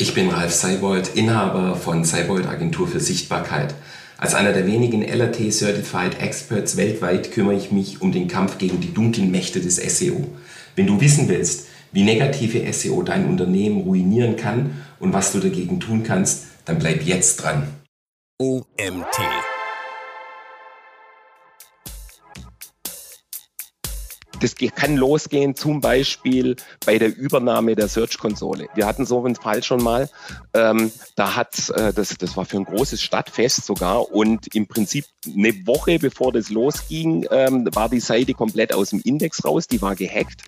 Ich bin Ralf Seibold, Inhaber von Seibold Agentur für Sichtbarkeit. Als einer der wenigen LRT Certified Experts weltweit kümmere ich mich um den Kampf gegen die dunklen Mächte des SEO. Wenn du wissen willst, wie negative SEO dein Unternehmen ruinieren kann und was du dagegen tun kannst, dann bleib jetzt dran. OMT Das kann losgehen zum Beispiel bei der Übernahme der Search-Konsole. Wir hatten so einen Fall schon mal, ähm, da hat, äh, das, das war für ein großes Stadtfest sogar und im Prinzip eine Woche bevor das losging, ähm, war die Seite komplett aus dem Index raus, die war gehackt.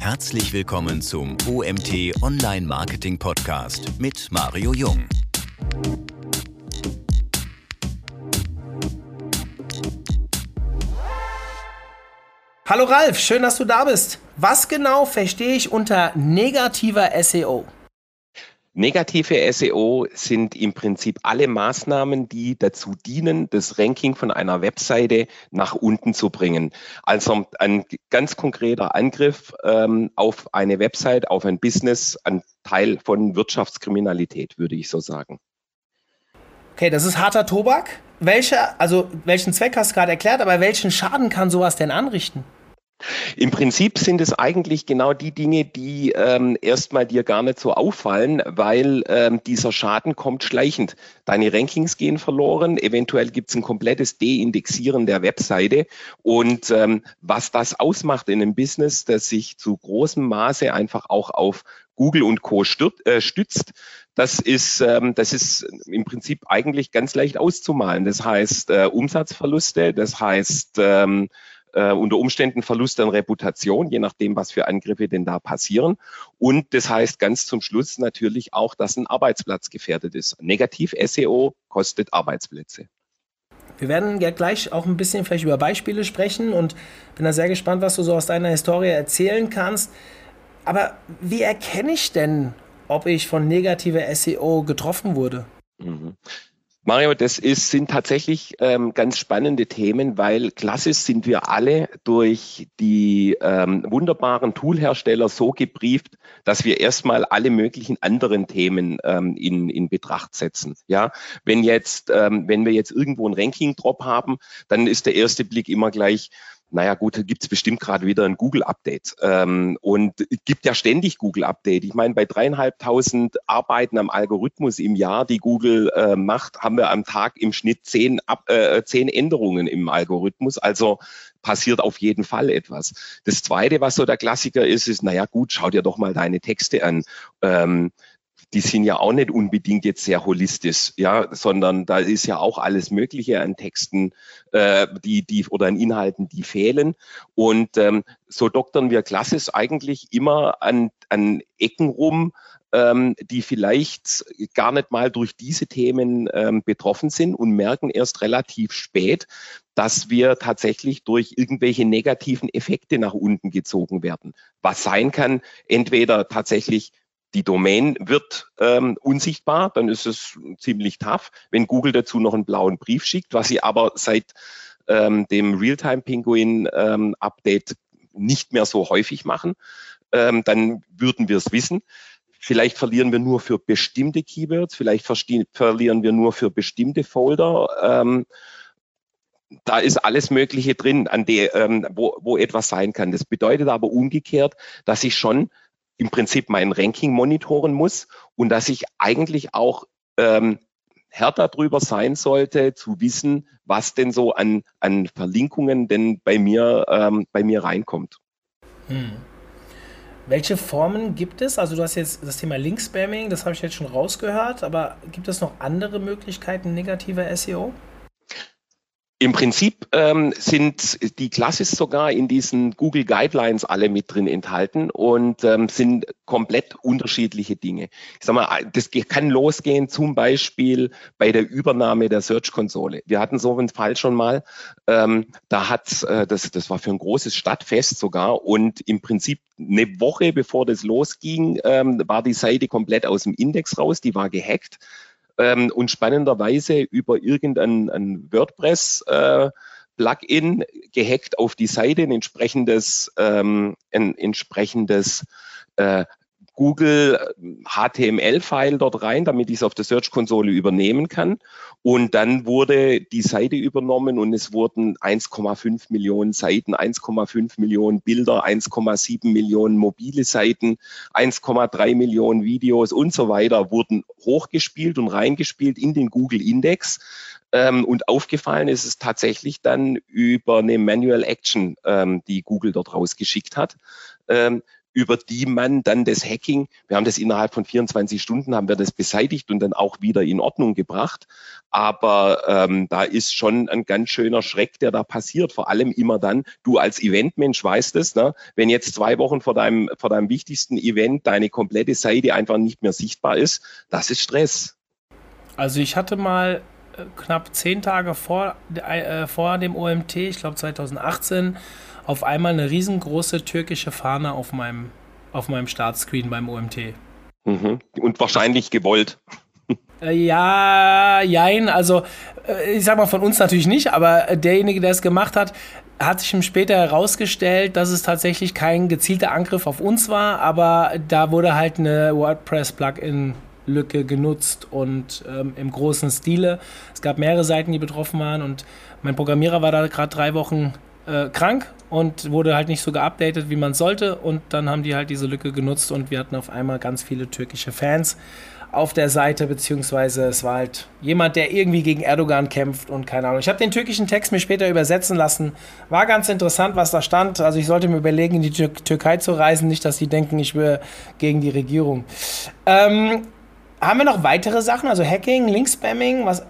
Herzlich willkommen zum OMT Online Marketing Podcast mit Mario Jung. Hallo Ralf, schön, dass du da bist. Was genau verstehe ich unter negativer SEO? Negative SEO sind im Prinzip alle Maßnahmen, die dazu dienen, das Ranking von einer Webseite nach unten zu bringen. Also ein ganz konkreter Angriff ähm, auf eine Website, auf ein Business, ein Teil von Wirtschaftskriminalität, würde ich so sagen. Okay, das ist harter Tobak. Welche, also welchen Zweck hast du gerade erklärt, aber welchen Schaden kann sowas denn anrichten? Im Prinzip sind es eigentlich genau die Dinge, die ähm, erstmal dir gar nicht so auffallen, weil ähm, dieser Schaden kommt schleichend. Deine Rankings gehen verloren, eventuell gibt es ein komplettes Deindexieren der Webseite und ähm, was das ausmacht in einem Business, das sich zu großem Maße einfach auch auf Google und Co. Äh, stützt, das ist, ähm, das ist im Prinzip eigentlich ganz leicht auszumalen. Das heißt äh, Umsatzverluste, das heißt ähm, äh, unter Umständen Verlust an Reputation, je nachdem, was für Angriffe denn da passieren. Und das heißt ganz zum Schluss natürlich auch, dass ein Arbeitsplatz gefährdet ist. Negativ SEO kostet Arbeitsplätze. Wir werden ja gleich auch ein bisschen vielleicht über Beispiele sprechen und bin da sehr gespannt, was du so aus deiner Historie erzählen kannst. Aber wie erkenne ich denn, ob ich von negativer SEO getroffen wurde? Mhm. Mario, das ist, sind tatsächlich ähm, ganz spannende Themen, weil klassisch sind wir alle durch die ähm, wunderbaren Toolhersteller so gebrieft, dass wir erstmal alle möglichen anderen Themen ähm, in, in Betracht setzen. Ja, wenn jetzt, ähm, wenn wir jetzt irgendwo einen Ranking-Drop haben, dann ist der erste Blick immer gleich, naja gut, gibt es bestimmt gerade wieder ein Google-Update. Ähm, und gibt ja ständig Google-Update. Ich meine, bei dreieinhalbtausend Arbeiten am Algorithmus im Jahr, die Google äh, macht, haben wir am Tag im Schnitt zehn, Ab äh, zehn Änderungen im Algorithmus. Also passiert auf jeden Fall etwas. Das Zweite, was so der Klassiker ist, ist, naja gut, schau dir doch mal deine Texte an. Ähm, die sind ja auch nicht unbedingt jetzt sehr holistisch, ja, sondern da ist ja auch alles Mögliche an Texten, äh, die, die oder an Inhalten, die fehlen. Und ähm, so doktern wir klassisch eigentlich immer an, an Ecken rum, ähm, die vielleicht gar nicht mal durch diese Themen ähm, betroffen sind und merken erst relativ spät, dass wir tatsächlich durch irgendwelche negativen Effekte nach unten gezogen werden. Was sein kann, entweder tatsächlich die Domain wird ähm, unsichtbar, dann ist es ziemlich tough. Wenn Google dazu noch einen blauen Brief schickt, was sie aber seit ähm, dem Realtime-Pinguin-Update ähm, nicht mehr so häufig machen, ähm, dann würden wir es wissen. Vielleicht verlieren wir nur für bestimmte Keywords, vielleicht verlieren wir nur für bestimmte Folder. Ähm, da ist alles Mögliche drin, an der, ähm, wo, wo etwas sein kann. Das bedeutet aber umgekehrt, dass ich schon im Prinzip mein Ranking monitoren muss und dass ich eigentlich auch ähm, härter drüber sein sollte, zu wissen, was denn so an, an Verlinkungen denn bei mir, ähm, bei mir reinkommt. Hm. Welche Formen gibt es? Also du hast jetzt das Thema Link-Spamming, das habe ich jetzt schon rausgehört, aber gibt es noch andere Möglichkeiten negativer SEO? Im Prinzip ähm, sind die Classes sogar in diesen Google Guidelines alle mit drin enthalten und ähm, sind komplett unterschiedliche Dinge. Ich sag mal, das kann losgehen zum Beispiel bei der Übernahme der Search-Konsole. Wir hatten so einen Fall schon mal, ähm, da hat, äh, das, das war für ein großes Stadtfest sogar und im Prinzip eine Woche bevor das losging, ähm, war die Seite komplett aus dem Index raus, die war gehackt. Ähm, und spannenderweise über irgendein WordPress äh, Plugin gehackt auf die Seite, ein entsprechendes, ähm, ein entsprechendes äh, Google HTML-File dort rein, damit ich es auf der Search-Konsole übernehmen kann. Und dann wurde die Seite übernommen und es wurden 1,5 Millionen Seiten, 1,5 Millionen Bilder, 1,7 Millionen mobile Seiten, 1,3 Millionen Videos und so weiter wurden hochgespielt und reingespielt in den Google Index. Ähm, und aufgefallen ist es tatsächlich dann über eine Manual Action, ähm, die Google dort rausgeschickt hat. Über die man dann das Hacking, wir haben das innerhalb von 24 Stunden, haben wir das beseitigt und dann auch wieder in Ordnung gebracht. Aber ähm, da ist schon ein ganz schöner Schreck, der da passiert. Vor allem immer dann, du als Eventmensch weißt es, ne? wenn jetzt zwei Wochen vor deinem, vor deinem wichtigsten Event deine komplette Seite einfach nicht mehr sichtbar ist, das ist Stress. Also ich hatte mal äh, knapp zehn Tage vor, äh, vor dem OMT, ich glaube 2018, auf einmal eine riesengroße türkische Fahne auf meinem, auf meinem Startscreen beim OMT. Mhm. Und wahrscheinlich gewollt. Äh, ja, jein, also äh, ich sag mal von uns natürlich nicht, aber derjenige, der es gemacht hat, hat sich später herausgestellt, dass es tatsächlich kein gezielter Angriff auf uns war, aber da wurde halt eine WordPress-Plugin-Lücke genutzt und ähm, im großen Stile. Es gab mehrere Seiten, die betroffen waren und mein Programmierer war da gerade drei Wochen äh, krank und wurde halt nicht so geupdatet, wie man sollte. Und dann haben die halt diese Lücke genutzt und wir hatten auf einmal ganz viele türkische Fans auf der Seite, beziehungsweise es war halt jemand, der irgendwie gegen Erdogan kämpft und keine Ahnung. Ich habe den türkischen Text mir später übersetzen lassen. War ganz interessant, was da stand. Also ich sollte mir überlegen, in die Tür Türkei zu reisen, nicht, dass die denken, ich wäre gegen die Regierung. Ähm, haben wir noch weitere Sachen, also Hacking, Link-Spamming, was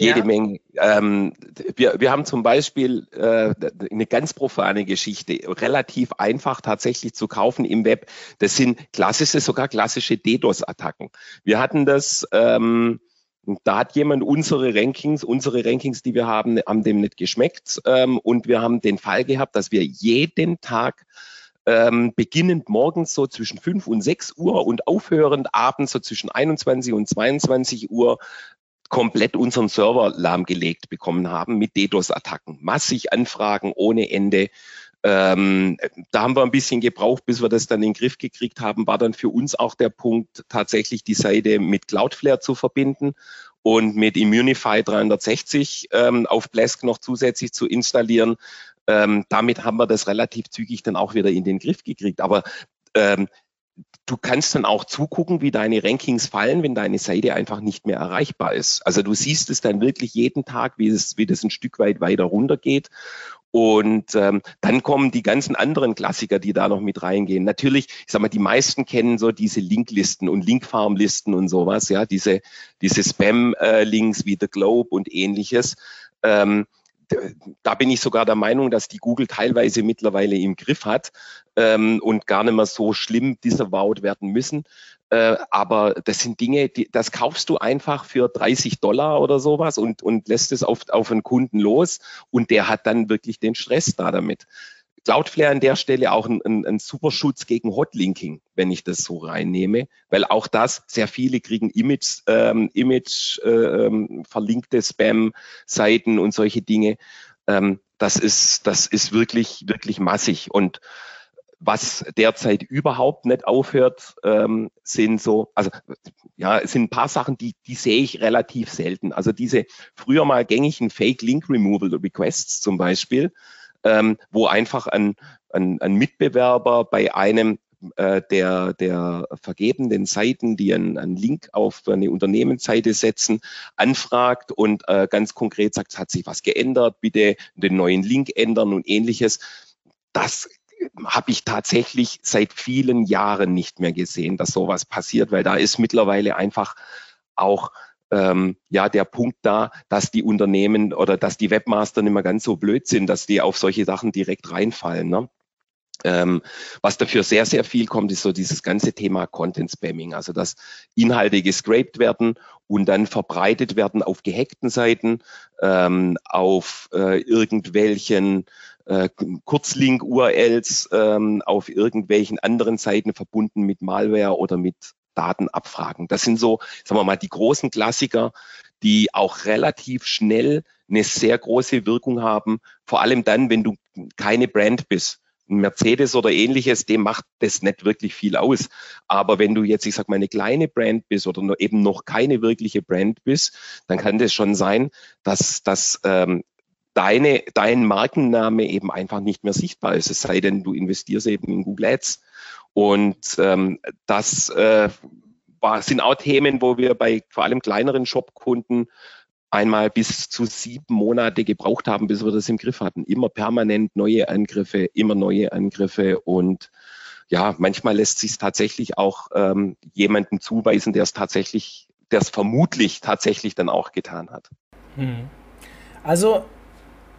jede ja. Menge. Ähm, wir, wir haben zum Beispiel äh, eine ganz profane Geschichte, relativ einfach tatsächlich zu kaufen im Web. Das sind klassische, sogar klassische DDoS-Attacken. Wir hatten das, ähm, da hat jemand unsere Rankings, unsere Rankings, die wir haben, haben dem nicht geschmeckt. Ähm, und wir haben den Fall gehabt, dass wir jeden Tag ähm, beginnend morgens so zwischen 5 und 6 Uhr und aufhörend abends so zwischen 21 und 22 Uhr komplett unseren Server lahmgelegt bekommen haben mit DDoS-Attacken. Massig Anfragen ohne Ende. Ähm, da haben wir ein bisschen gebraucht, bis wir das dann in den Griff gekriegt haben, war dann für uns auch der Punkt, tatsächlich die Seite mit Cloudflare zu verbinden und mit Immunify 360 ähm, auf Plesk noch zusätzlich zu installieren. Ähm, damit haben wir das relativ zügig dann auch wieder in den Griff gekriegt. Aber ähm, du kannst dann auch zugucken, wie deine Rankings fallen, wenn deine Seite einfach nicht mehr erreichbar ist. Also du siehst es dann wirklich jeden Tag, wie, es, wie das ein Stück weit weiter runtergeht. Und ähm, dann kommen die ganzen anderen Klassiker, die da noch mit reingehen. Natürlich, ich sag mal, die meisten kennen so diese Linklisten und Linkfarmlisten und sowas, ja, diese, diese Spam-Links wie The Globe und ähnliches. Ähm, da bin ich sogar der Meinung, dass die Google teilweise mittlerweile im Griff hat ähm, und gar nicht mehr so schlimm disavowed werden müssen. Äh, aber das sind Dinge, die, das kaufst du einfach für 30 Dollar oder sowas und, und lässt es auf, auf einen Kunden los und der hat dann wirklich den Stress da damit. Cloudflare an der Stelle auch ein, ein, ein super Schutz gegen Hotlinking, wenn ich das so reinnehme, weil auch das, sehr viele kriegen Image, ähm, Image äh, ähm, verlinkte Spam-Seiten und solche Dinge. Ähm, das ist, das ist wirklich, wirklich massig. Und was derzeit überhaupt nicht aufhört, ähm, sind so, also ja, es sind ein paar Sachen, die, die sehe ich relativ selten. Also diese früher mal gängigen Fake Link Removal Requests zum Beispiel, ähm, wo einfach ein, ein, ein Mitbewerber bei einem äh, der, der vergebenden Seiten, die einen, einen Link auf eine Unternehmensseite setzen, anfragt und äh, ganz konkret sagt, hat sich was geändert, bitte den neuen Link ändern und ähnliches. Das habe ich tatsächlich seit vielen Jahren nicht mehr gesehen, dass sowas passiert, weil da ist mittlerweile einfach auch ähm, ja der Punkt da, dass die Unternehmen oder dass die Webmaster nicht mehr ganz so blöd sind, dass die auf solche Sachen direkt reinfallen. Ne? Ähm, was dafür sehr, sehr viel kommt, ist so dieses ganze Thema Content Spamming, also dass Inhalte gescraped werden und dann verbreitet werden auf gehackten Seiten, ähm, auf äh, irgendwelchen äh, Kurzlink-URLs, ähm, auf irgendwelchen anderen Seiten verbunden mit Malware oder mit Datenabfragen. Das sind so, sagen wir mal, die großen Klassiker, die auch relativ schnell eine sehr große Wirkung haben, vor allem dann, wenn du keine Brand bist. Ein Mercedes oder ähnliches, dem macht das nicht wirklich viel aus. Aber wenn du jetzt, ich sag mal, eine kleine Brand bist oder eben noch keine wirkliche Brand bist, dann kann das schon sein, dass, dass ähm, deine, dein Markenname eben einfach nicht mehr sichtbar ist, es sei denn, du investierst eben in Google Ads. Und ähm, das äh, war, sind auch Themen, wo wir bei vor allem kleineren Shopkunden einmal bis zu sieben Monate gebraucht haben, bis wir das im Griff hatten. Immer permanent neue Angriffe, immer neue Angriffe und ja, manchmal lässt sich tatsächlich auch ähm, jemanden zuweisen, der es tatsächlich, der es vermutlich tatsächlich dann auch getan hat. Hm.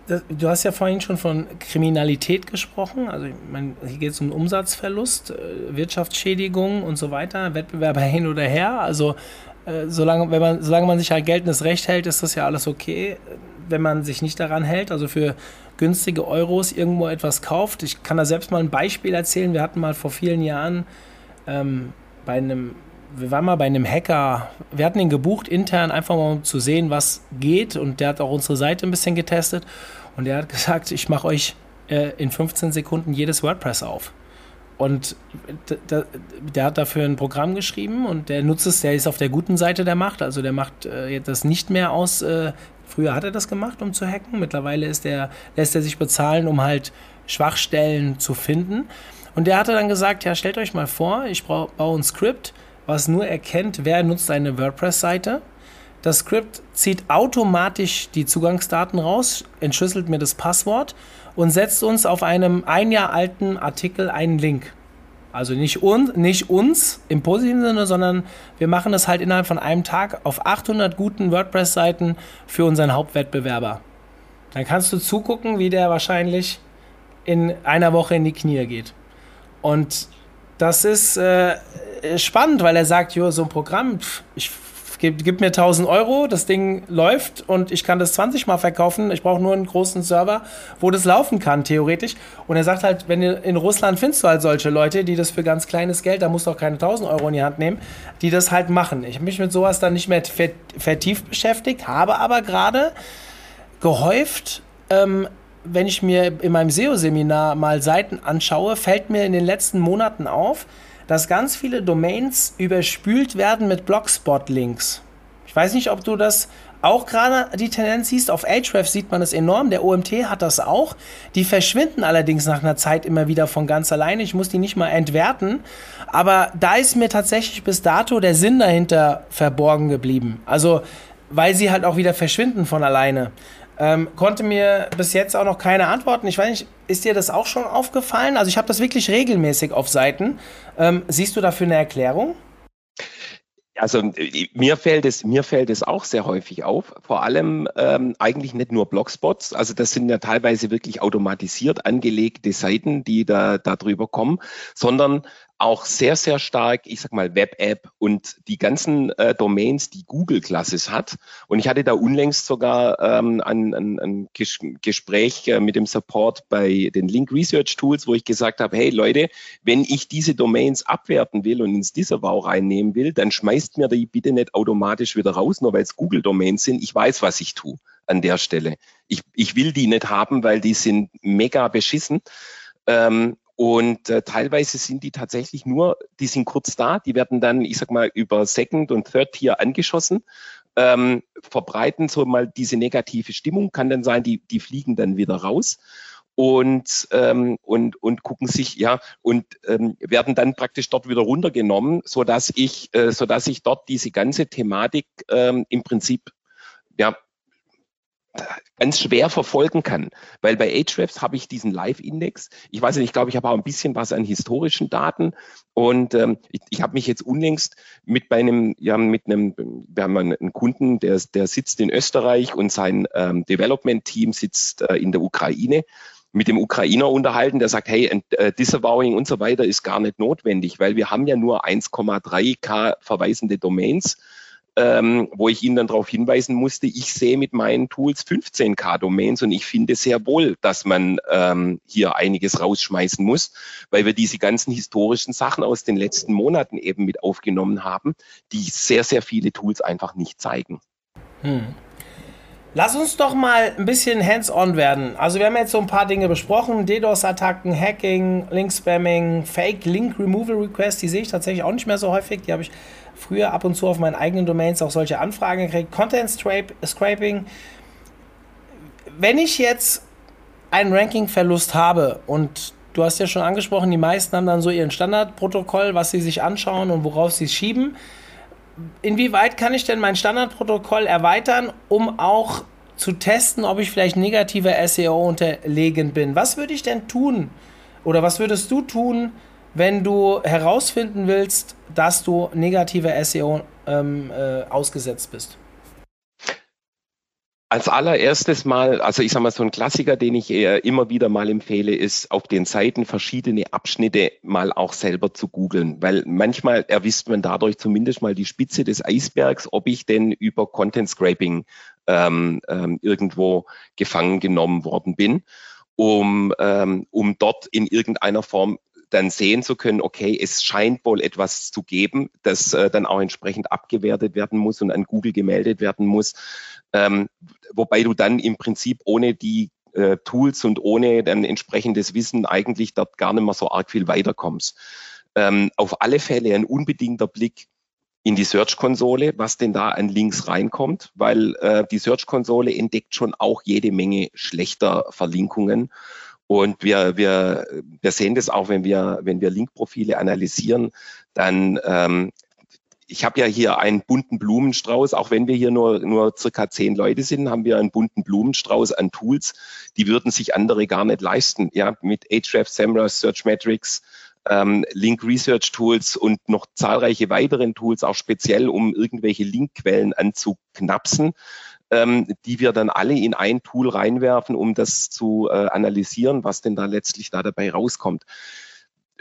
Also du hast ja vorhin schon von Kriminalität gesprochen. Also ich meine, hier geht es um Umsatzverlust, äh, Wirtschaftsschädigung und so weiter, Wettbewerber hin oder her. Also äh, solange, wenn man, solange man sich halt geltendes Recht hält, ist das ja alles okay. Wenn man sich nicht daran hält, also für günstige Euros irgendwo etwas kauft. Ich kann da selbst mal ein Beispiel erzählen. Wir hatten mal vor vielen Jahren ähm, bei einem, wir waren mal bei einem Hacker, wir hatten ihn gebucht intern, einfach mal um zu sehen, was geht. Und der hat auch unsere Seite ein bisschen getestet. Und der hat gesagt, ich mache euch äh, in 15 Sekunden jedes WordPress auf. Und der hat dafür ein Programm geschrieben und der nutzt es, der ist auf der guten Seite der Macht, also der macht äh, das nicht mehr aus. Äh, früher hat er das gemacht, um zu hacken. Mittlerweile ist der, lässt er sich bezahlen, um halt Schwachstellen zu finden. Und der hatte dann gesagt, ja, stellt euch mal vor, ich baue ein Skript, was nur erkennt, wer nutzt eine WordPress-Seite. Das Skript zieht automatisch die Zugangsdaten raus, entschlüsselt mir das Passwort und setzt uns auf einem ein Jahr alten Artikel einen Link. Also nicht, un, nicht uns im positiven Sinne, sondern wir machen das halt innerhalb von einem Tag auf 800 guten WordPress-Seiten für unseren Hauptwettbewerber. Dann kannst du zugucken, wie der wahrscheinlich in einer Woche in die Knie geht. Und das ist äh, spannend, weil er sagt, jo, so ein Programm, pff, ich gib, gib mir 1000 Euro, das Ding läuft und ich kann das 20 Mal verkaufen. Ich brauche nur einen großen Server, wo das laufen kann, theoretisch. Und er sagt halt, wenn in Russland findest du halt solche Leute, die das für ganz kleines Geld, da musst du auch keine 1000 Euro in die Hand nehmen, die das halt machen. Ich habe mich mit sowas dann nicht mehr vertieft beschäftigt, habe aber gerade gehäuft, ähm, wenn ich mir in meinem SEO-Seminar mal Seiten anschaue, fällt mir in den letzten Monaten auf, dass ganz viele Domains überspült werden mit Blogspot-Links. Ich weiß nicht, ob du das auch gerade die Tendenz siehst. Auf Ahrefs sieht man es enorm. Der OMT hat das auch. Die verschwinden allerdings nach einer Zeit immer wieder von ganz alleine. Ich muss die nicht mal entwerten. Aber da ist mir tatsächlich bis dato der Sinn dahinter verborgen geblieben. Also, weil sie halt auch wieder verschwinden von alleine. Ähm, konnte mir bis jetzt auch noch keine antworten. Ich weiß nicht, ist dir das auch schon aufgefallen? Also ich habe das wirklich regelmäßig auf Seiten. Ähm, siehst du dafür eine Erklärung? Also mir fällt es mir fällt es auch sehr häufig auf. Vor allem ähm, eigentlich nicht nur Blogspots. Also das sind ja teilweise wirklich automatisiert angelegte Seiten, die da darüber kommen, sondern auch sehr, sehr stark, ich sag mal, Web-App und die ganzen äh, Domains, die Google Classes hat. Und ich hatte da unlängst sogar ähm, ein, ein, ein Ges Gespräch äh, mit dem Support bei den Link Research Tools, wo ich gesagt habe, hey Leute, wenn ich diese Domains abwerten will und ins Disavow reinnehmen will, dann schmeißt mir die bitte nicht automatisch wieder raus, nur weil es Google-Domains sind. Ich weiß, was ich tue an der Stelle. Ich, ich will die nicht haben, weil die sind mega beschissen. Ähm, und äh, teilweise sind die tatsächlich nur, die sind kurz da, die werden dann, ich sag mal, über Second und Third Tier angeschossen, ähm, verbreiten so mal diese negative Stimmung, kann dann sein, die, die fliegen dann wieder raus und, ähm, und, und gucken sich, ja, und ähm, werden dann praktisch dort wieder runtergenommen, so dass ich, äh, so dass ich dort diese ganze Thematik ähm, im Prinzip ja, ganz schwer verfolgen kann. Weil bei Ahrefs habe ich diesen Live-Index. Ich weiß nicht, ich glaube, ich habe auch ein bisschen was an historischen Daten. Und ähm, ich, ich habe mich jetzt unlängst mit bei einem, ja, mit einem, wir haben einen Kunden, der, der sitzt in Österreich und sein ähm, Development-Team sitzt äh, in der Ukraine mit dem Ukrainer unterhalten, der sagt, hey, äh, Disavowing und so weiter ist gar nicht notwendig, weil wir haben ja nur 1,3K verweisende Domains ähm, wo ich ihn dann darauf hinweisen musste, ich sehe mit meinen Tools 15K-Domains und ich finde sehr wohl, dass man ähm, hier einiges rausschmeißen muss, weil wir diese ganzen historischen Sachen aus den letzten Monaten eben mit aufgenommen haben, die sehr, sehr viele Tools einfach nicht zeigen. Hm. Lass uns doch mal ein bisschen hands-on werden. Also wir haben jetzt so ein paar Dinge besprochen. DDoS-Attacken, Hacking, Link-Spamming, Fake Link Removal Requests. Die sehe ich tatsächlich auch nicht mehr so häufig. Die habe ich früher ab und zu auf meinen eigenen Domains auch solche Anfragen gekriegt. Content Scraping. Wenn ich jetzt einen Ranking-Verlust habe und du hast ja schon angesprochen, die meisten haben dann so ihren Standardprotokoll, was sie sich anschauen und worauf sie schieben inwieweit kann ich denn mein Standardprotokoll erweitern, um auch zu testen, ob ich vielleicht negativer SEO unterlegen bin? Was würde ich denn tun oder was würdest du tun, wenn du herausfinden willst, dass du negativer SEO ähm, äh, ausgesetzt bist? Als allererstes mal, also ich sage mal, so ein Klassiker, den ich immer wieder mal empfehle, ist auf den Seiten verschiedene Abschnitte mal auch selber zu googeln, weil manchmal erwisst man dadurch zumindest mal die Spitze des Eisbergs, ob ich denn über Content Scraping ähm, ähm, irgendwo gefangen genommen worden bin, um, ähm, um dort in irgendeiner Form dann sehen zu können, okay, es scheint wohl etwas zu geben, das äh, dann auch entsprechend abgewertet werden muss und an Google gemeldet werden muss, ähm, wobei du dann im Prinzip ohne die äh, Tools und ohne dann entsprechendes Wissen eigentlich dort gar nicht mehr so arg viel weiterkommst. Ähm, auf alle Fälle ein unbedingter Blick in die Search-Konsole, was denn da an Links reinkommt, weil äh, die Search-Konsole entdeckt schon auch jede Menge schlechter Verlinkungen. Und wir, wir, wir sehen das auch, wenn wir, wenn wir Linkprofile analysieren, dann ähm, ich habe ja hier einen bunten Blumenstrauß, auch wenn wir hier nur, nur circa zehn Leute sind, haben wir einen bunten Blumenstrauß an Tools, die würden sich andere gar nicht leisten. Ja, mit Ahrefs, Semrush, Searchmetrics, ähm, Link Research Tools und noch zahlreiche weiteren Tools, auch speziell, um irgendwelche Linkquellen anzuknapsen, ähm, die wir dann alle in ein Tool reinwerfen, um das zu äh, analysieren, was denn da letztlich da dabei rauskommt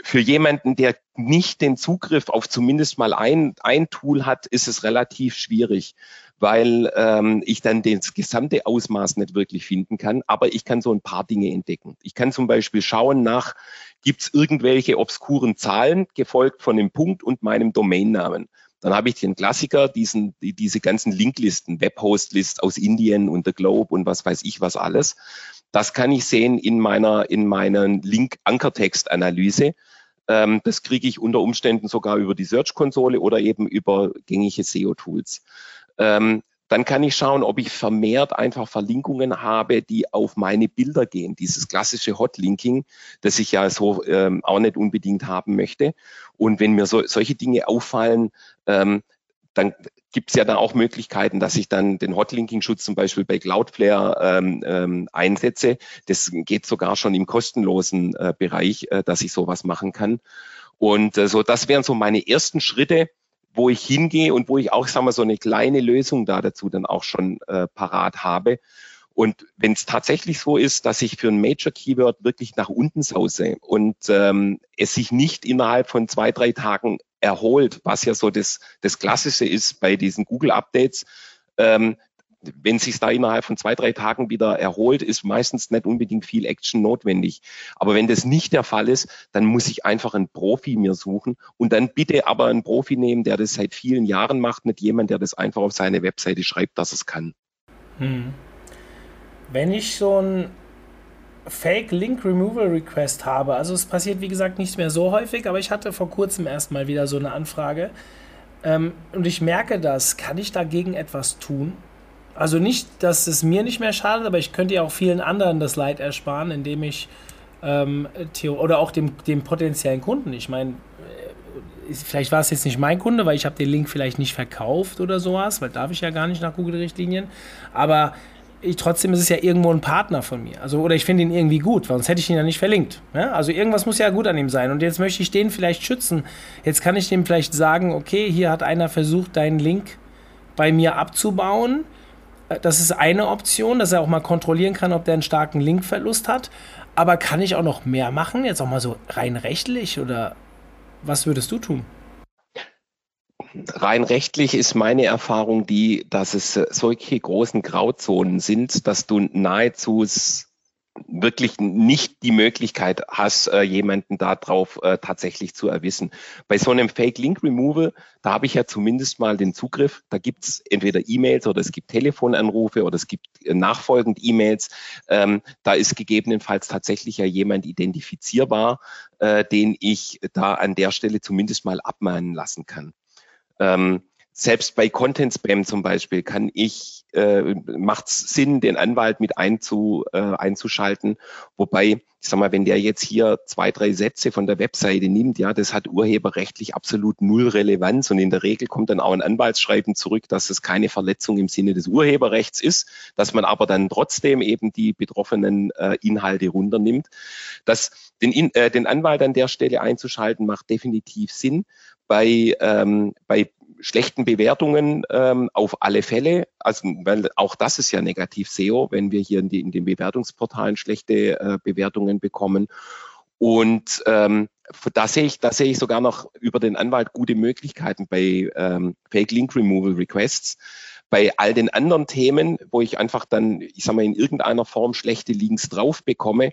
für jemanden, der nicht den Zugriff auf zumindest mal ein, ein Tool hat, ist es relativ schwierig, weil ähm, ich dann das gesamte Ausmaß nicht wirklich finden kann. Aber ich kann so ein paar Dinge entdecken. Ich kann zum Beispiel schauen nach, gibt es irgendwelche obskuren Zahlen, gefolgt von dem Punkt und meinem Domainnamen. Dann habe ich den Klassiker, diesen, die, diese ganzen Linklisten, Webhostlist aus Indien und The Globe und was weiß ich was alles. Das kann ich sehen in meiner, in meiner Link-Ankertext-Analyse. Ähm, das kriege ich unter Umständen sogar über die Search-Konsole oder eben über gängige SEO-Tools. Ähm, dann kann ich schauen, ob ich vermehrt einfach Verlinkungen habe, die auf meine Bilder gehen. Dieses klassische Hotlinking, das ich ja so ähm, auch nicht unbedingt haben möchte. Und wenn mir so, solche Dinge auffallen, ähm, dann gibt es ja dann auch Möglichkeiten, dass ich dann den Hotlinking-Schutz zum Beispiel bei Cloudflare ähm, ähm, einsetze. Das geht sogar schon im kostenlosen äh, Bereich, äh, dass ich sowas machen kann. Und äh, so, das wären so meine ersten Schritte, wo ich hingehe und wo ich auch, sagen wir, so eine kleine Lösung da dazu dann auch schon äh, parat habe. Und wenn es tatsächlich so ist, dass ich für ein Major Keyword wirklich nach unten sause und ähm, es sich nicht innerhalb von zwei, drei Tagen erholt, was ja so das, das Klassische ist bei diesen Google-Updates. Ähm, wenn sich da innerhalb von zwei, drei Tagen wieder erholt, ist meistens nicht unbedingt viel Action notwendig. Aber wenn das nicht der Fall ist, dann muss ich einfach einen Profi mir suchen und dann bitte aber einen Profi nehmen, der das seit vielen Jahren macht, nicht jemand, der das einfach auf seine Webseite schreibt, dass es kann. Hm. Wenn ich so ein Fake Link Removal Request habe. Also es passiert wie gesagt nicht mehr so häufig, aber ich hatte vor kurzem erstmal wieder so eine Anfrage. Ähm, und ich merke das. Kann ich dagegen etwas tun? Also nicht, dass es mir nicht mehr schadet, aber ich könnte ja auch vielen anderen das Leid ersparen, indem ich ähm, oder auch dem, dem potenziellen Kunden. Ich meine, äh, vielleicht war es jetzt nicht mein Kunde, weil ich habe den Link vielleicht nicht verkauft oder sowas, weil darf ich ja gar nicht nach Google-Richtlinien. Aber ich, trotzdem ist es ja irgendwo ein Partner von mir. Also, oder ich finde ihn irgendwie gut, sonst hätte ich ihn ja nicht verlinkt. Ja? Also irgendwas muss ja gut an ihm sein. Und jetzt möchte ich den vielleicht schützen. Jetzt kann ich dem vielleicht sagen, okay, hier hat einer versucht, deinen Link bei mir abzubauen. Äh, das ist eine Option, dass er auch mal kontrollieren kann, ob der einen starken Linkverlust hat. Aber kann ich auch noch mehr machen? Jetzt auch mal so rein rechtlich oder was würdest du tun? rein rechtlich ist meine Erfahrung die, dass es solche großen Grauzonen sind, dass du nahezu wirklich nicht die Möglichkeit hast, äh, jemanden darauf äh, tatsächlich zu erwissen. Bei so einem Fake Link Removal, da habe ich ja zumindest mal den Zugriff. Da gibt es entweder E-Mails oder es gibt Telefonanrufe oder es gibt äh, nachfolgend E-Mails. Ähm, da ist gegebenenfalls tatsächlich ja jemand identifizierbar, äh, den ich da an der Stelle zumindest mal abmahnen lassen kann. Ähm, selbst bei Content Spam zum Beispiel kann ich, äh, macht es Sinn, den Anwalt mit einzu, äh, einzuschalten. Wobei, ich sag mal, wenn der jetzt hier zwei, drei Sätze von der Webseite nimmt, ja, das hat urheberrechtlich absolut null Relevanz und in der Regel kommt dann auch ein Anwaltsschreiben zurück, dass es keine Verletzung im Sinne des Urheberrechts ist, dass man aber dann trotzdem eben die betroffenen äh, Inhalte runternimmt. Das, den, äh, den Anwalt an der Stelle einzuschalten, macht definitiv Sinn. Bei, ähm, bei schlechten Bewertungen ähm, auf alle Fälle. Also, weil auch das ist ja negativ SEO, wenn wir hier in, die, in den Bewertungsportalen schlechte äh, Bewertungen bekommen. Und ähm, da sehe ich, da sehe ich sogar noch über den Anwalt gute Möglichkeiten bei ähm, Fake Link Removal Requests. Bei all den anderen Themen, wo ich einfach dann, ich sag mal, in irgendeiner Form schlechte Links drauf bekomme,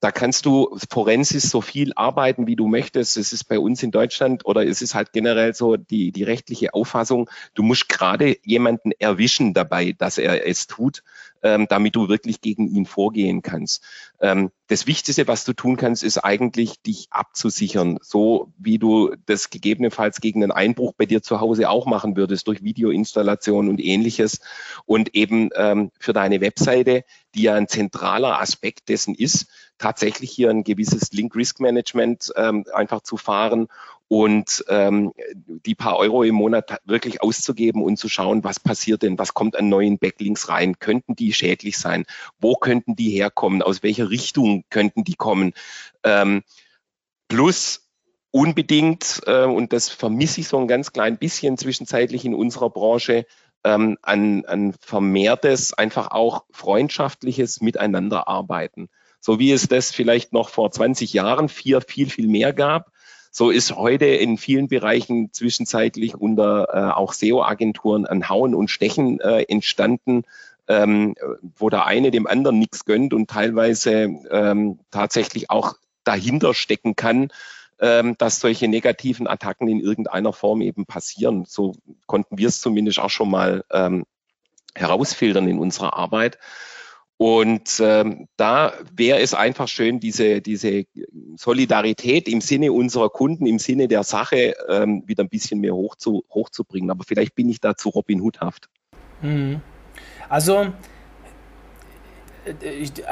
da kannst du forensisch so viel arbeiten, wie du möchtest. Es ist bei uns in Deutschland oder es ist halt generell so die, die rechtliche Auffassung, du musst gerade jemanden erwischen dabei, dass er es tut, ähm, damit du wirklich gegen ihn vorgehen kannst. Ähm, das Wichtigste, was du tun kannst, ist eigentlich, dich abzusichern, so wie du das gegebenenfalls gegen einen Einbruch bei dir zu Hause auch machen würdest, durch Videoinstallation und ähnliches. Und eben ähm, für deine Webseite, die ja ein zentraler Aspekt dessen ist, tatsächlich hier ein gewisses Link-Risk-Management ähm, einfach zu fahren und ähm, die paar Euro im Monat wirklich auszugeben und zu schauen, was passiert denn, was kommt an neuen Backlinks rein, könnten die schädlich sein, wo könnten die herkommen, aus welcher Richtung könnten die kommen. Ähm, plus unbedingt, äh, und das vermisse ich so ein ganz klein bisschen zwischenzeitlich in unserer Branche, ähm, an, an vermehrtes, einfach auch freundschaftliches Miteinanderarbeiten. So wie es das vielleicht noch vor 20 Jahren viel, viel, viel mehr gab so ist heute in vielen Bereichen zwischenzeitlich unter äh, auch SEO-Agenturen ein Hauen und Stechen äh, entstanden, ähm, wo der eine dem anderen nichts gönnt und teilweise ähm, tatsächlich auch dahinter stecken kann, ähm, dass solche negativen Attacken in irgendeiner Form eben passieren. So konnten wir es zumindest auch schon mal ähm, herausfiltern in unserer Arbeit. Und ähm, da wäre es einfach schön, diese, diese Solidarität im Sinne unserer Kunden, im Sinne der Sache ähm, wieder ein bisschen mehr hoch zu, hochzubringen. Aber vielleicht bin ich da zu Robin Hoodhaft. Mhm. Also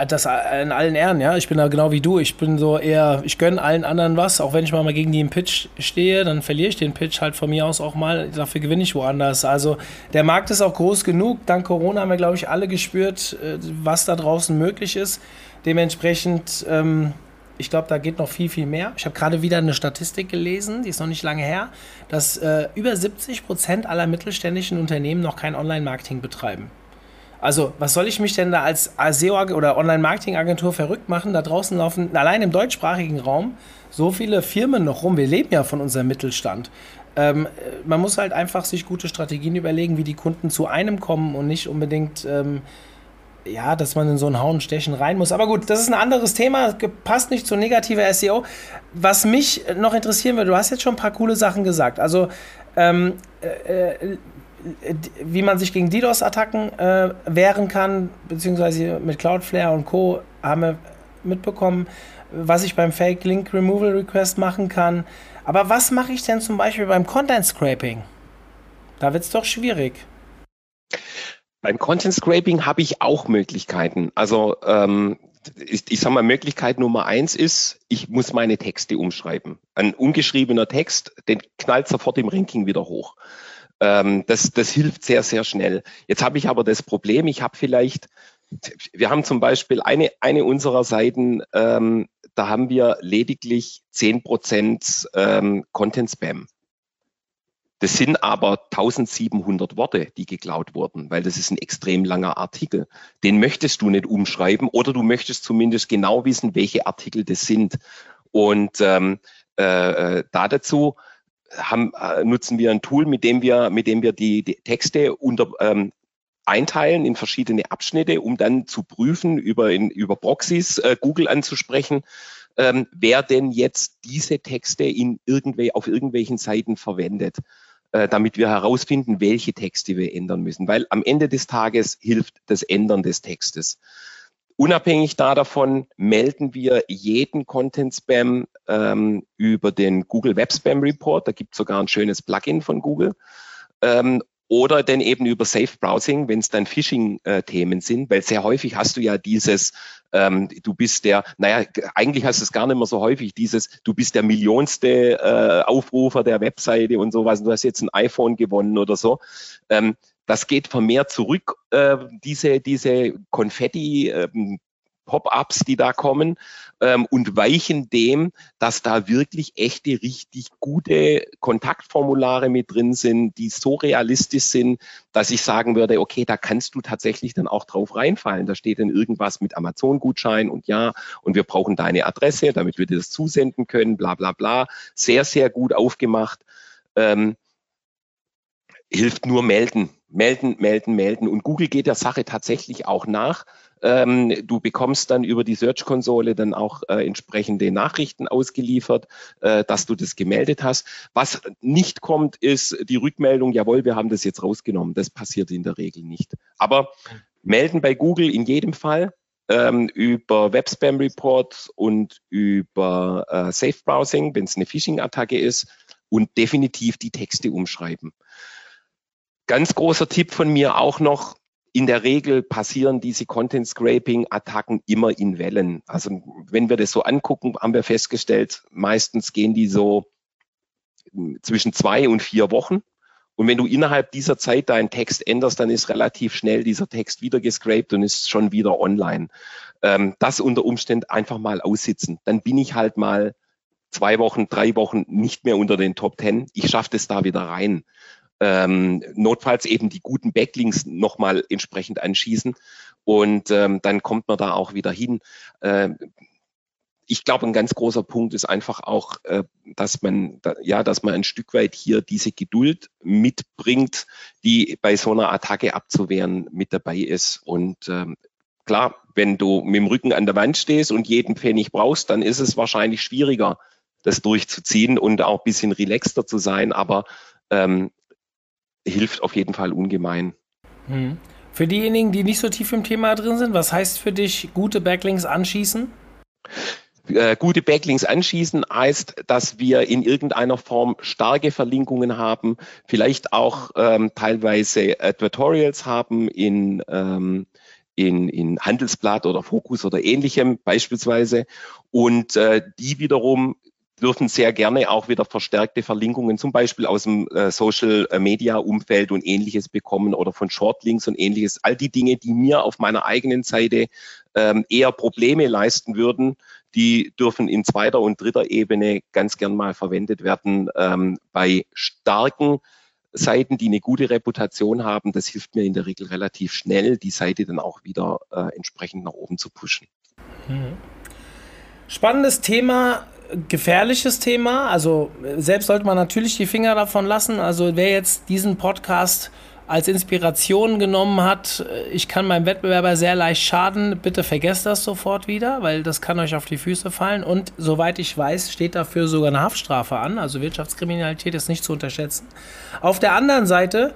das in allen Ehren, ja. Ich bin da genau wie du. Ich bin so eher, ich gönne allen anderen was, auch wenn ich mal gegen die im Pitch stehe, dann verliere ich den Pitch halt von mir aus auch mal. Dafür gewinne ich woanders. Also der Markt ist auch groß genug. Dank Corona haben wir, glaube ich, alle gespürt, äh, was da draußen möglich ist. Dementsprechend, ähm, ich glaube, da geht noch viel, viel mehr. Ich habe gerade wieder eine Statistik gelesen, die ist noch nicht lange her, dass äh, über 70 Prozent aller mittelständischen Unternehmen noch kein Online-Marketing betreiben. Also, was soll ich mich denn da als SEO oder Online-Marketing-Agentur verrückt machen? Da draußen laufen allein im deutschsprachigen Raum so viele Firmen noch rum. Wir leben ja von unserem Mittelstand. Ähm, man muss halt einfach sich gute Strategien überlegen, wie die Kunden zu einem kommen und nicht unbedingt, ähm, ja, dass man in so ein Hauen Stechen rein muss. Aber gut, das ist ein anderes Thema, passt nicht zu negativer SEO. Was mich noch interessieren würde, du hast jetzt schon ein paar coole Sachen gesagt. Also, ähm, äh, äh wie man sich gegen DDoS-Attacken äh, wehren kann, beziehungsweise mit Cloudflare und Co. haben wir mitbekommen, was ich beim Fake Link Removal Request machen kann. Aber was mache ich denn zum Beispiel beim Content Scraping? Da wird es doch schwierig. Beim Content Scraping habe ich auch Möglichkeiten. Also ähm, ich, ich sage mal, Möglichkeit Nummer eins ist, ich muss meine Texte umschreiben. Ein ungeschriebener Text, den knallt sofort im Ranking wieder hoch. Ähm, das, das hilft sehr, sehr schnell. Jetzt habe ich aber das Problem, ich habe vielleicht, wir haben zum Beispiel eine, eine unserer Seiten, ähm, da haben wir lediglich 10% ähm, Content Spam. Das sind aber 1700 Worte, die geklaut wurden, weil das ist ein extrem langer Artikel. Den möchtest du nicht umschreiben oder du möchtest zumindest genau wissen, welche Artikel das sind. Und ähm, äh, äh da dazu haben, äh, nutzen wir ein Tool, mit dem wir, mit dem wir die, die Texte unter, ähm, einteilen in verschiedene Abschnitte, um dann zu prüfen, über, in, über Proxys äh, Google anzusprechen, ähm, wer denn jetzt diese Texte in irgendwel auf irgendwelchen Seiten verwendet, äh, damit wir herausfinden, welche Texte wir ändern müssen. Weil am Ende des Tages hilft das Ändern des Textes. Unabhängig da davon melden wir jeden Content Spam ähm, über den Google Web Spam Report. Da gibt es sogar ein schönes Plugin von Google. Ähm, oder denn eben über Safe Browsing, wenn es dann Phishing-Themen sind, weil sehr häufig hast du ja dieses, ähm, du bist der, naja, eigentlich hast du es gar nicht mehr so häufig, dieses, du bist der millionste äh, Aufrufer der Webseite und sowas, du hast jetzt ein iPhone gewonnen oder so. Ähm, das geht vermehrt zurück, äh, diese, diese Konfetti, ähm, Pop-ups, die da kommen ähm, und weichen dem, dass da wirklich echte, richtig gute Kontaktformulare mit drin sind, die so realistisch sind, dass ich sagen würde, okay, da kannst du tatsächlich dann auch drauf reinfallen. Da steht dann irgendwas mit Amazon-Gutschein und ja, und wir brauchen deine Adresse, damit wir dir das zusenden können, bla bla bla. Sehr, sehr gut aufgemacht. Ähm, hilft nur melden, melden, melden, melden. Und Google geht der Sache tatsächlich auch nach. Ähm, du bekommst dann über die Search-Konsole dann auch äh, entsprechende Nachrichten ausgeliefert, äh, dass du das gemeldet hast. Was nicht kommt, ist die Rückmeldung, jawohl, wir haben das jetzt rausgenommen. Das passiert in der Regel nicht. Aber melden bei Google in jedem Fall. Ähm, über Web Spam Report und über äh, Safe Browsing, wenn es eine Phishing-Attacke ist, und definitiv die Texte umschreiben. Ganz großer Tipp von mir auch noch, in der Regel passieren diese Content Scraping Attacken immer in Wellen. Also wenn wir das so angucken, haben wir festgestellt, meistens gehen die so zwischen zwei und vier Wochen. Und wenn du innerhalb dieser Zeit deinen Text änderst, dann ist relativ schnell dieser Text wieder gescraped und ist schon wieder online. Ähm, das unter Umständen einfach mal aussitzen. Dann bin ich halt mal zwei Wochen, drei Wochen nicht mehr unter den Top Ten. Ich schaffe das da wieder rein ähm, notfalls eben die guten Backlinks nochmal entsprechend anschießen und ähm, dann kommt man da auch wieder hin. Äh, ich glaube, ein ganz großer Punkt ist einfach auch, äh, dass man, da, ja, dass man ein Stück weit hier diese Geduld mitbringt, die bei so einer Attacke abzuwehren mit dabei ist. Und ähm, klar, wenn du mit dem Rücken an der Wand stehst und jeden Pfennig brauchst, dann ist es wahrscheinlich schwieriger, das durchzuziehen und auch ein bisschen relaxter zu sein. Aber ähm, hilft auf jeden Fall ungemein. Hm. Für diejenigen, die nicht so tief im Thema drin sind, was heißt für dich gute Backlinks anschießen? Äh, gute Backlinks anschießen heißt, dass wir in irgendeiner Form starke Verlinkungen haben, vielleicht auch ähm, teilweise Advertorials haben in, ähm, in, in Handelsblatt oder Fokus oder ähnlichem beispielsweise und äh, die wiederum dürfen sehr gerne auch wieder verstärkte Verlinkungen, zum Beispiel aus dem äh, Social Media Umfeld und ähnliches bekommen oder von Shortlinks und ähnliches. All die Dinge, die mir auf meiner eigenen Seite ähm, eher Probleme leisten würden, die dürfen in zweiter und dritter Ebene ganz gern mal verwendet werden ähm, bei starken Seiten, die eine gute Reputation haben. Das hilft mir in der Regel relativ schnell, die Seite dann auch wieder äh, entsprechend nach oben zu pushen. Mhm. Spannendes Thema gefährliches Thema. Also selbst sollte man natürlich die Finger davon lassen. Also wer jetzt diesen Podcast als Inspiration genommen hat, ich kann meinem Wettbewerber sehr leicht schaden, bitte vergesst das sofort wieder, weil das kann euch auf die Füße fallen. Und soweit ich weiß, steht dafür sogar eine Haftstrafe an. Also Wirtschaftskriminalität ist nicht zu unterschätzen. Auf der anderen Seite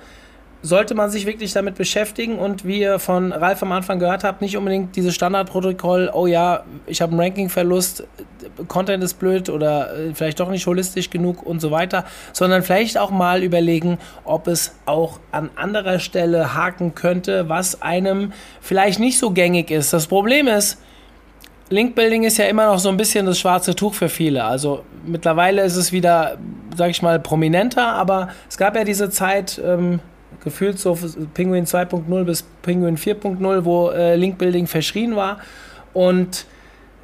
sollte man sich wirklich damit beschäftigen und wie ihr von Ralf am Anfang gehört habt, nicht unbedingt dieses Standardprotokoll, oh ja, ich habe einen Rankingverlust, Content ist blöd oder äh, vielleicht doch nicht holistisch genug und so weiter, sondern vielleicht auch mal überlegen, ob es auch an anderer Stelle haken könnte, was einem vielleicht nicht so gängig ist. Das Problem ist, Linkbuilding ist ja immer noch so ein bisschen das schwarze Tuch für viele. Also mittlerweile ist es wieder, sag ich mal, prominenter, aber es gab ja diese Zeit, ähm, gefühlt so Penguin 2.0 bis Penguin 4.0, wo äh, Linkbuilding verschrien war. Und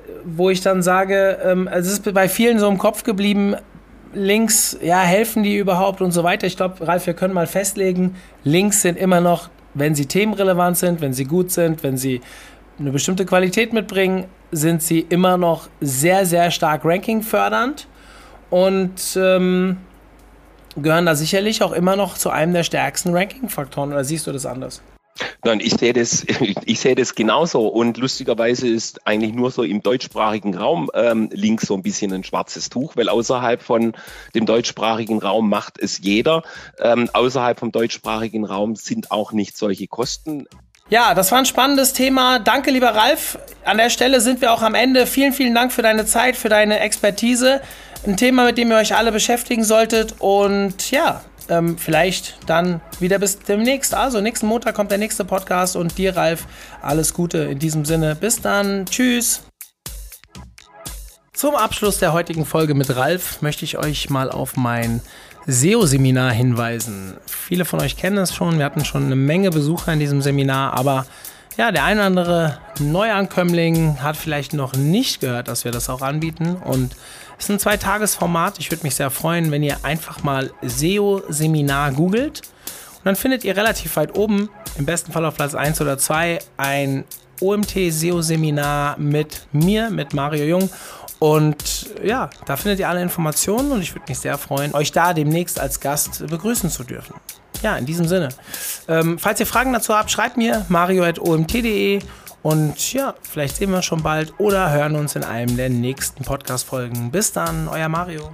äh, wo ich dann sage, ähm, also es ist bei vielen so im Kopf geblieben, Links, ja, helfen die überhaupt und so weiter. Ich glaube, Ralf, wir können mal festlegen, Links sind immer noch, wenn sie themenrelevant sind, wenn sie gut sind, wenn sie eine bestimmte Qualität mitbringen, sind sie immer noch sehr, sehr stark ranking fördernd. Und ähm, gehören da sicherlich auch immer noch zu einem der stärksten Ranking-Faktoren oder siehst du das anders? Nein, ich sehe das, ich sehe das genauso. Und lustigerweise ist eigentlich nur so im deutschsprachigen Raum ähm, links so ein bisschen ein schwarzes Tuch, weil außerhalb von dem deutschsprachigen Raum macht es jeder. Ähm, außerhalb vom deutschsprachigen Raum sind auch nicht solche Kosten. Ja, das war ein spannendes Thema. Danke, lieber Ralf. An der Stelle sind wir auch am Ende. Vielen, vielen Dank für deine Zeit, für deine Expertise. Ein Thema, mit dem ihr euch alle beschäftigen solltet. Und ja, ähm, vielleicht dann wieder bis demnächst. Also nächsten Montag kommt der nächste Podcast und dir, Ralf, alles Gute in diesem Sinne. Bis dann. Tschüss. Zum Abschluss der heutigen Folge mit Ralf möchte ich euch mal auf mein SEO-Seminar hinweisen. Viele von euch kennen es schon. Wir hatten schon eine Menge Besucher in diesem Seminar, aber ja, der ein oder andere Neuankömmling hat vielleicht noch nicht gehört, dass wir das auch anbieten. Und es ist ein Zweitagesformat. Ich würde mich sehr freuen, wenn ihr einfach mal SEO-Seminar googelt. Und dann findet ihr relativ weit oben, im besten Fall auf Platz 1 oder 2, ein OMT-SEO-Seminar mit mir, mit Mario Jung. Und ja, da findet ihr alle Informationen und ich würde mich sehr freuen, euch da demnächst als Gast begrüßen zu dürfen. Ja, in diesem Sinne. Ähm, falls ihr Fragen dazu habt, schreibt mir mario.omt.de und ja, vielleicht sehen wir uns schon bald oder hören uns in einem der nächsten Podcast-Folgen. Bis dann, euer Mario.